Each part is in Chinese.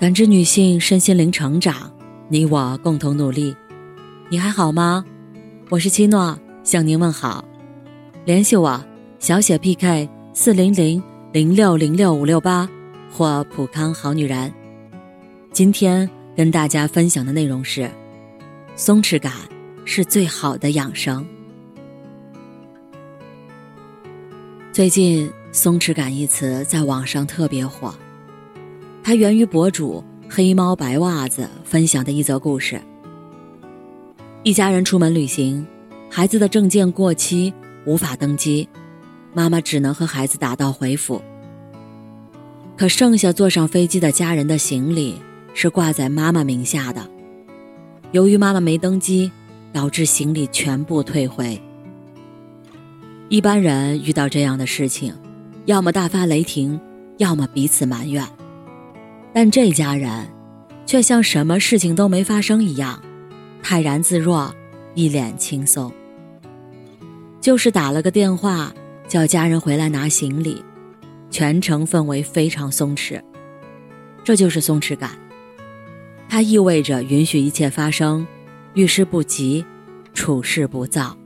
感知女性身心灵成长，你我共同努力。你还好吗？我是七诺，向您问好。联系我：小写 PK 四零零零六零六五六八或普康好女人。今天跟大家分享的内容是：松弛感是最好的养生。最近“松弛感”一词在网上特别火。它源于博主黑猫白袜子分享的一则故事。一家人出门旅行，孩子的证件过期无法登机，妈妈只能和孩子打道回府。可剩下坐上飞机的家人的行李是挂在妈妈名下的，由于妈妈没登机，导致行李全部退回。一般人遇到这样的事情，要么大发雷霆，要么彼此埋怨。但这家人，却像什么事情都没发生一样，泰然自若，一脸轻松。就是打了个电话，叫家人回来拿行李，全程氛围非常松弛。这就是松弛感，它意味着允许一切发生，遇事不急，处事不躁。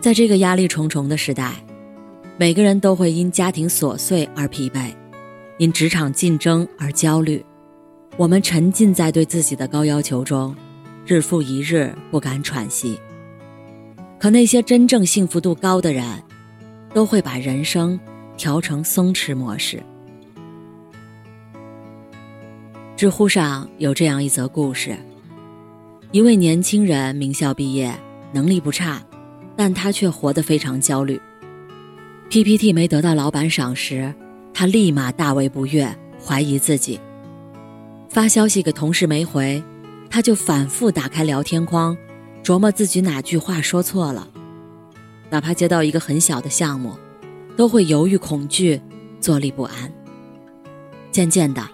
在这个压力重重的时代，每个人都会因家庭琐碎而疲惫。因职场竞争而焦虑，我们沉浸在对自己的高要求中，日复一日不敢喘息。可那些真正幸福度高的人，都会把人生调成松弛模式。知乎上有这样一则故事：一位年轻人名校毕业，能力不差，但他却活得非常焦虑。PPT 没得到老板赏识。他立马大为不悦，怀疑自己。发消息给同事没回，他就反复打开聊天框，琢磨自己哪句话说错了。哪怕接到一个很小的项目，都会犹豫恐惧，坐立不安。渐渐的，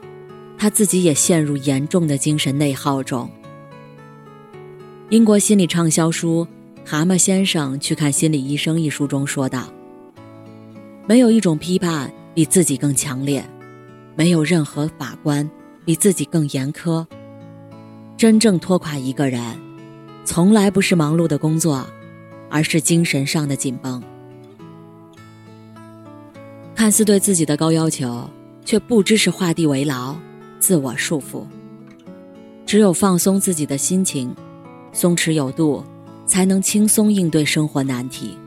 他自己也陷入严重的精神内耗中。英国心理畅销书《蛤蟆先生去看心理医生》一书中说道：“没有一种批判。”比自己更强烈，没有任何法官比自己更严苛。真正拖垮一个人，从来不是忙碌的工作，而是精神上的紧绷。看似对自己的高要求，却不知是画地为牢，自我束缚。只有放松自己的心情，松弛有度，才能轻松应对生活难题。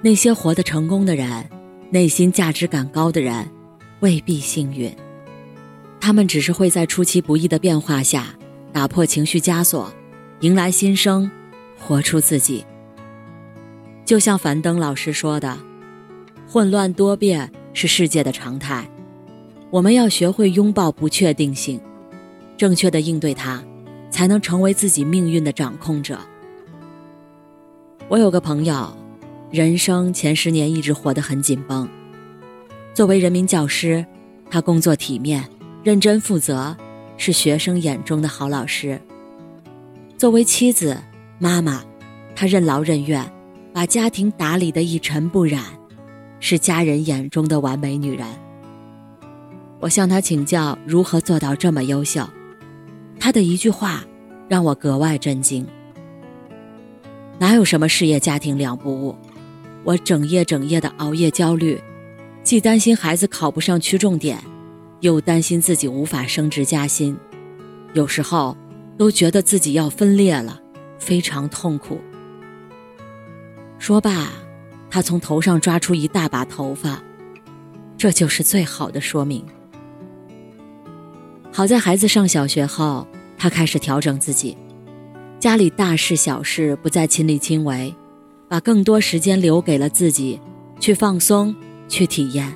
那些活得成功的人。内心价值感高的人，未必幸运。他们只是会在出其不意的变化下，打破情绪枷锁，迎来新生，活出自己。就像樊登老师说的：“混乱多变是世界的常态，我们要学会拥抱不确定性，正确的应对它，才能成为自己命运的掌控者。”我有个朋友。人生前十年一直活得很紧绷。作为人民教师，他工作体面、认真负责，是学生眼中的好老师。作为妻子、妈妈，她任劳任怨，把家庭打理得一尘不染，是家人眼中的完美女人。我向她请教如何做到这么优秀，她的一句话让我格外震惊：哪有什么事业家庭两不误？我整夜整夜的熬夜焦虑，既担心孩子考不上区重点，又担心自己无法升职加薪，有时候都觉得自己要分裂了，非常痛苦。说罢，他从头上抓出一大把头发，这就是最好的说明。好在孩子上小学后，他开始调整自己，家里大事小事不再亲力亲为。把更多时间留给了自己，去放松，去体验。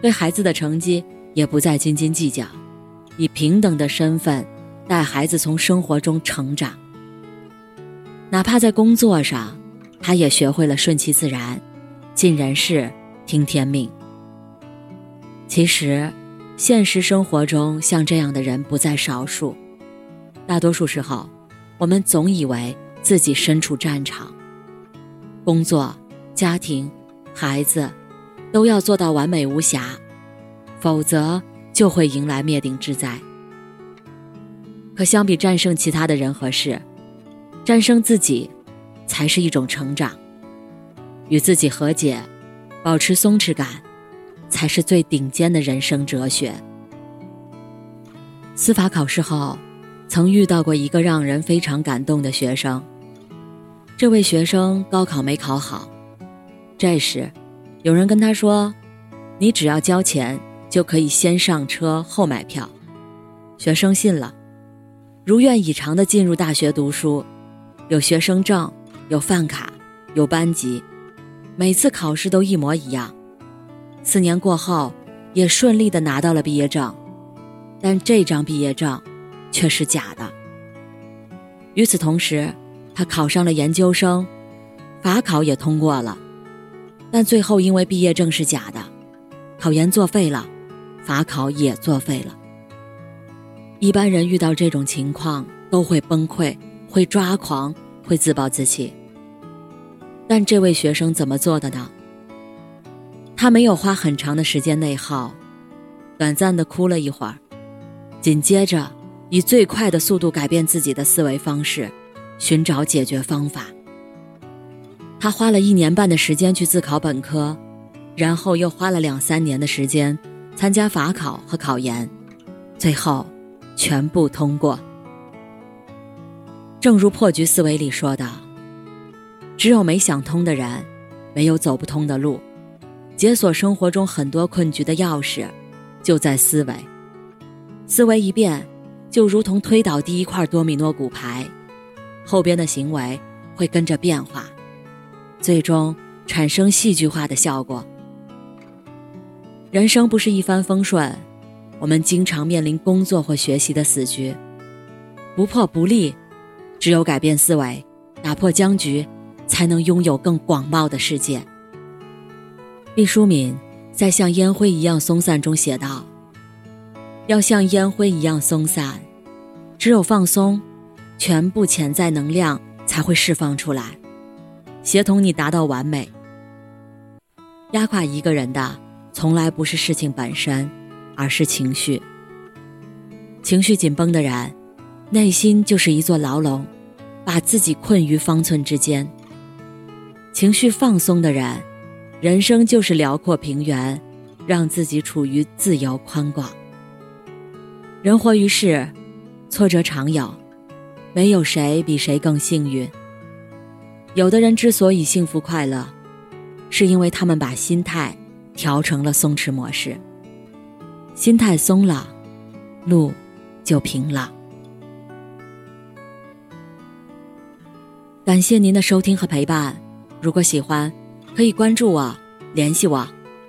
对孩子的成绩也不再斤斤计较，以平等的身份带孩子从生活中成长。哪怕在工作上，他也学会了顺其自然，尽人事，听天命。其实，现实生活中像这样的人不在少数。大多数时候，我们总以为自己身处战场。工作、家庭、孩子，都要做到完美无瑕，否则就会迎来灭顶之灾。可相比战胜其他的人和事，战胜自己，才是一种成长。与自己和解，保持松弛感，才是最顶尖的人生哲学。司法考试后，曾遇到过一个让人非常感动的学生。这位学生高考没考好，这时，有人跟他说：“你只要交钱，就可以先上车后买票。”学生信了。如愿以偿的进入大学读书，有学生证，有饭卡，有班级，每次考试都一模一样。四年过后，也顺利的拿到了毕业证，但这张毕业证却是假的。与此同时，他考上了研究生，法考也通过了，但最后因为毕业证是假的，考研作废了，法考也作废了。一般人遇到这种情况都会崩溃，会抓狂，会自暴自弃。但这位学生怎么做的呢？他没有花很长的时间内耗，短暂的哭了一会儿，紧接着以最快的速度改变自己的思维方式，寻找解决方法。他花了一年半的时间去自考本科，然后又花了两三年的时间参加法考和考研，最后。全部通过。正如破局思维里说的：“只有没想通的人，没有走不通的路。解锁生活中很多困局的钥匙，就在思维。思维一变，就如同推倒第一块多米诺骨牌，后边的行为会跟着变化，最终产生戏剧化的效果。人生不是一帆风顺。”我们经常面临工作或学习的死局，不破不立，只有改变思维，打破僵局，才能拥有更广袤的世界。毕淑敏在《像烟灰一样松散》中写道：“要像烟灰一样松散，只有放松，全部潜在能量才会释放出来，协同你达到完美。压垮一个人的，从来不是事情本身。”而是情绪，情绪紧绷的人，内心就是一座牢笼，把自己困于方寸之间；情绪放松的人，人生就是辽阔平原，让自己处于自由宽广。人活于世，挫折常有，没有谁比谁更幸运。有的人之所以幸福快乐，是因为他们把心态调成了松弛模式。心态松了，路就平了。感谢您的收听和陪伴，如果喜欢，可以关注我、联系我、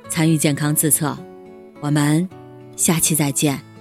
参与健康自测。我们下期再见。